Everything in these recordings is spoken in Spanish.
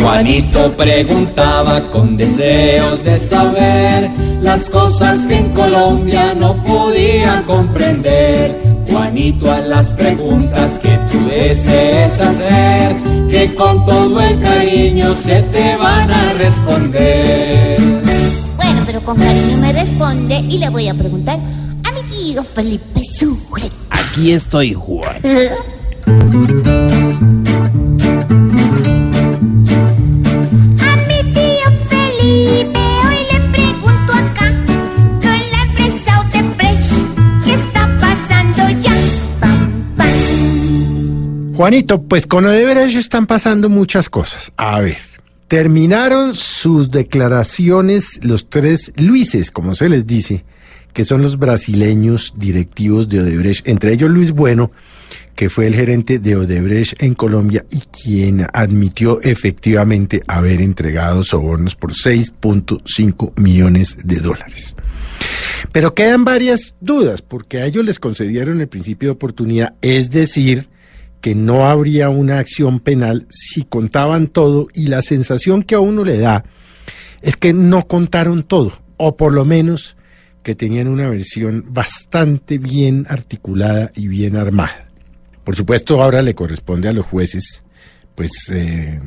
Juanito preguntaba con deseos de saber las cosas que en Colombia no podía comprender. Juanito a las preguntas que tú desees hacer, que con todo el cariño se te van a responder. Bueno, pero con cariño me responde y le voy a preguntar a mi tío Felipe Sucre. Aquí estoy, Juan. A mi tío Felipe hoy le pregunto acá con la empresa Odebrecht qué está pasando ya. Pam, pam. Juanito, pues con Odebrecht están pasando muchas cosas. A ver, terminaron sus declaraciones los tres Luises, como se les dice, que son los brasileños directivos de Odebrecht, entre ellos Luis Bueno, que fue el gerente de Odebrecht en Colombia y quien admitió efectivamente haber entregado sobornos por 6.5 millones de dólares. Pero quedan varias dudas, porque a ellos les concedieron el principio de oportunidad, es decir, que no habría una acción penal si contaban todo y la sensación que a uno le da es que no contaron todo, o por lo menos que tenían una versión bastante bien articulada y bien armada. Por supuesto, ahora le corresponde a los jueces, pues, eh,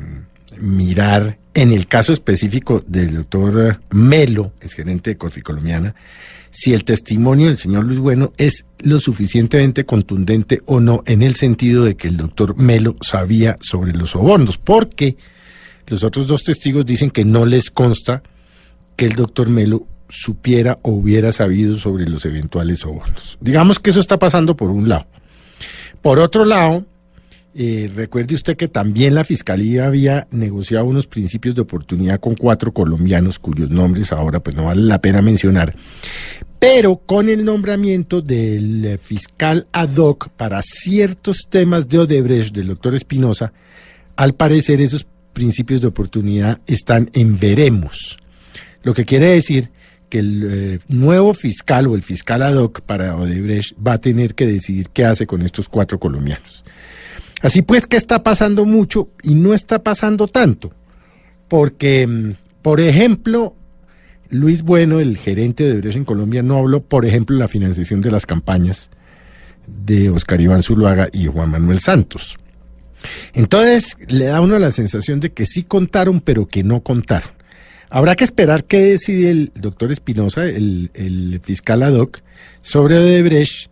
mirar en el caso específico del doctor Melo, es gerente de Corfi Colombiana, si el testimonio del señor Luis Bueno es lo suficientemente contundente o no en el sentido de que el doctor Melo sabía sobre los sobornos, porque los otros dos testigos dicen que no les consta que el doctor Melo supiera o hubiera sabido sobre los eventuales sobornos. Digamos que eso está pasando por un lado. Por otro lado, eh, recuerde usted que también la Fiscalía había negociado unos principios de oportunidad con cuatro colombianos cuyos nombres ahora pues no vale la pena mencionar, pero con el nombramiento del eh, fiscal ad hoc para ciertos temas de Odebrecht del doctor Espinosa, al parecer esos principios de oportunidad están en veremos. Lo que quiere decir que el eh, nuevo fiscal o el fiscal ad hoc para Odebrecht va a tener que decidir qué hace con estos cuatro colombianos. Así pues que está pasando mucho y no está pasando tanto, porque, mm, por ejemplo, Luis Bueno, el gerente de Odebrecht en Colombia, no habló, por ejemplo, de la financiación de las campañas de Oscar Iván Zuluaga y Juan Manuel Santos. Entonces le da uno la sensación de que sí contaron, pero que no contaron. Habrá que esperar qué decide el doctor Espinosa, el, el fiscal ad hoc, sobre Odebrecht,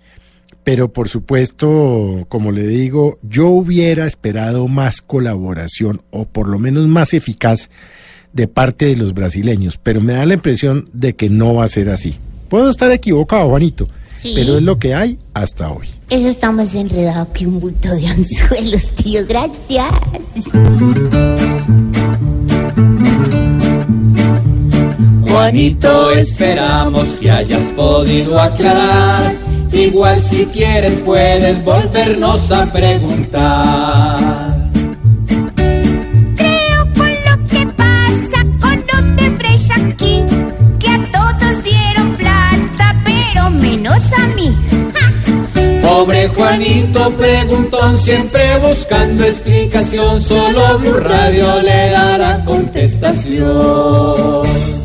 pero por supuesto, como le digo, yo hubiera esperado más colaboración o por lo menos más eficaz de parte de los brasileños, pero me da la impresión de que no va a ser así. Puedo estar equivocado, Juanito, Sí. pero es lo que hay hasta hoy. Eso está más enredado que un bulto de anzuelos, tío. Gracias. Juanito, esperamos que hayas podido aclarar. Igual si quieres puedes volvernos a preguntar. Creo con lo que pasa con Odebrecht aquí, que a todos dieron plata, pero menos a mí. ¡Ja! Pobre Juanito preguntón, siempre buscando explicación, solo Blue Radio le dará contestación.